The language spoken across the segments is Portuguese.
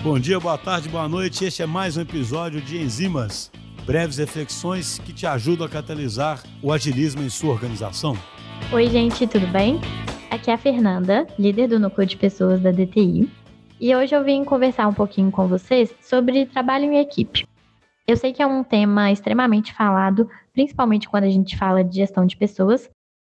Bom dia, boa tarde, boa noite. Este é mais um episódio de Enzimas, breves reflexões que te ajudam a catalisar o agilismo em sua organização. Oi, gente, tudo bem? Aqui é a Fernanda, líder do núcleo de pessoas da DTI, e hoje eu vim conversar um pouquinho com vocês sobre trabalho em equipe. Eu sei que é um tema extremamente falado, principalmente quando a gente fala de gestão de pessoas,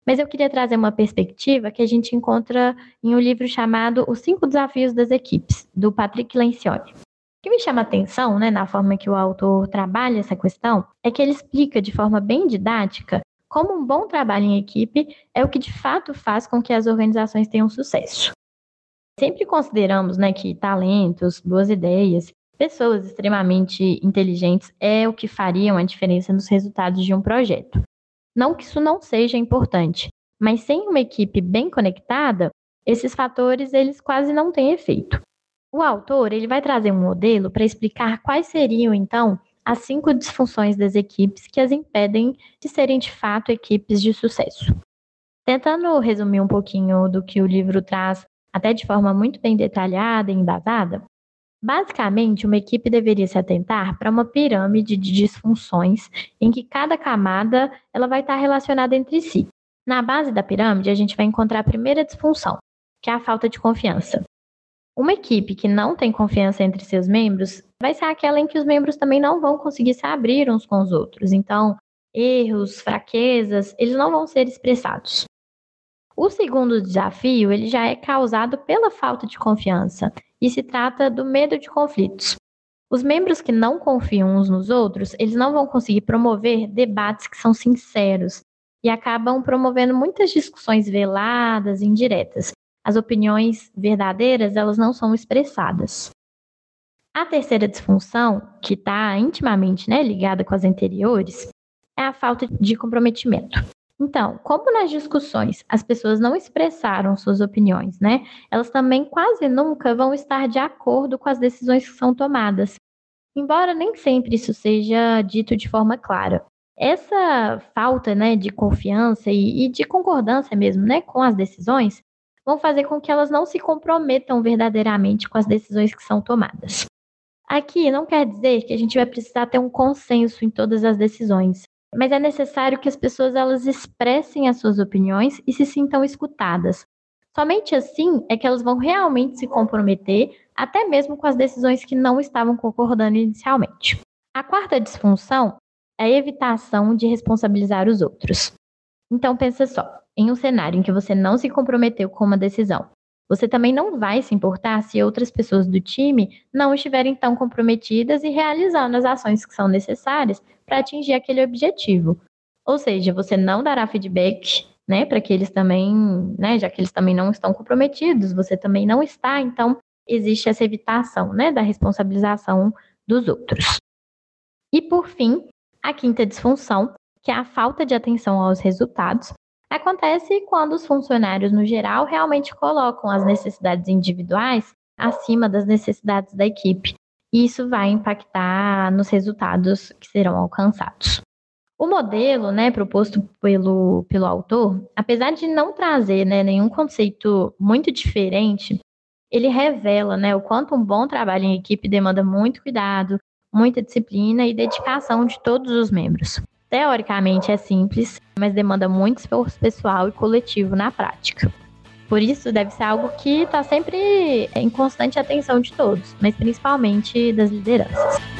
mas eu queria trazer uma perspectiva que a gente encontra em um livro chamado Os Cinco Desafios das Equipes, do Patrick Lencioni. O que me chama a atenção, né, na forma que o autor trabalha essa questão, é que ele explica de forma bem didática como um bom trabalho em equipe é o que de fato faz com que as organizações tenham sucesso. Sempre consideramos né, que talentos, boas ideias, pessoas extremamente inteligentes é o que fariam a diferença nos resultados de um projeto. Não que isso não seja importante, mas sem uma equipe bem conectada, esses fatores eles quase não têm efeito. O autor ele vai trazer um modelo para explicar quais seriam então as cinco disfunções das equipes que as impedem de serem de fato equipes de sucesso. Tentando resumir um pouquinho do que o livro traz, até de forma muito bem detalhada e embasada, Basicamente, uma equipe deveria se atentar para uma pirâmide de disfunções em que cada camada ela vai estar relacionada entre si. Na base da pirâmide, a gente vai encontrar a primeira disfunção, que é a falta de confiança. Uma equipe que não tem confiança entre seus membros vai ser aquela em que os membros também não vão conseguir se abrir uns com os outros. Então, erros, fraquezas, eles não vão ser expressados. O segundo desafio, ele já é causado pela falta de confiança e se trata do medo de conflitos. Os membros que não confiam uns nos outros, eles não vão conseguir promover debates que são sinceros e acabam promovendo muitas discussões veladas, indiretas. As opiniões verdadeiras, elas não são expressadas. A terceira disfunção, que está intimamente né, ligada com as anteriores, é a falta de comprometimento. Então, como nas discussões as pessoas não expressaram suas opiniões, né? Elas também quase nunca vão estar de acordo com as decisões que são tomadas. Embora nem sempre isso seja dito de forma clara. Essa falta né, de confiança e, e de concordância mesmo né, com as decisões vão fazer com que elas não se comprometam verdadeiramente com as decisões que são tomadas. Aqui não quer dizer que a gente vai precisar ter um consenso em todas as decisões, mas é necessário que as pessoas elas expressem as suas opiniões e se sintam escutadas. Somente assim é que elas vão realmente se comprometer, até mesmo com as decisões que não estavam concordando inicialmente. A quarta disfunção é a evitação de responsabilizar os outros. Então pensa só, em um cenário em que você não se comprometeu com uma decisão, você também não vai se importar se outras pessoas do time não estiverem tão comprometidas e realizando as ações que são necessárias para atingir aquele objetivo. Ou seja, você não dará feedback, né, para que eles também, né, já que eles também não estão comprometidos, você também não está, então existe essa evitação, né, da responsabilização dos outros. E por fim, a quinta disfunção, que é a falta de atenção aos resultados, Acontece quando os funcionários, no geral, realmente colocam as necessidades individuais acima das necessidades da equipe. E isso vai impactar nos resultados que serão alcançados. O modelo, né, proposto pelo, pelo autor, apesar de não trazer né, nenhum conceito muito diferente, ele revela né, o quanto um bom trabalho em equipe demanda muito cuidado, muita disciplina e dedicação de todos os membros. Teoricamente é simples, mas demanda muito esforço pessoal e coletivo na prática. Por isso, deve ser algo que está sempre em constante atenção de todos, mas principalmente das lideranças.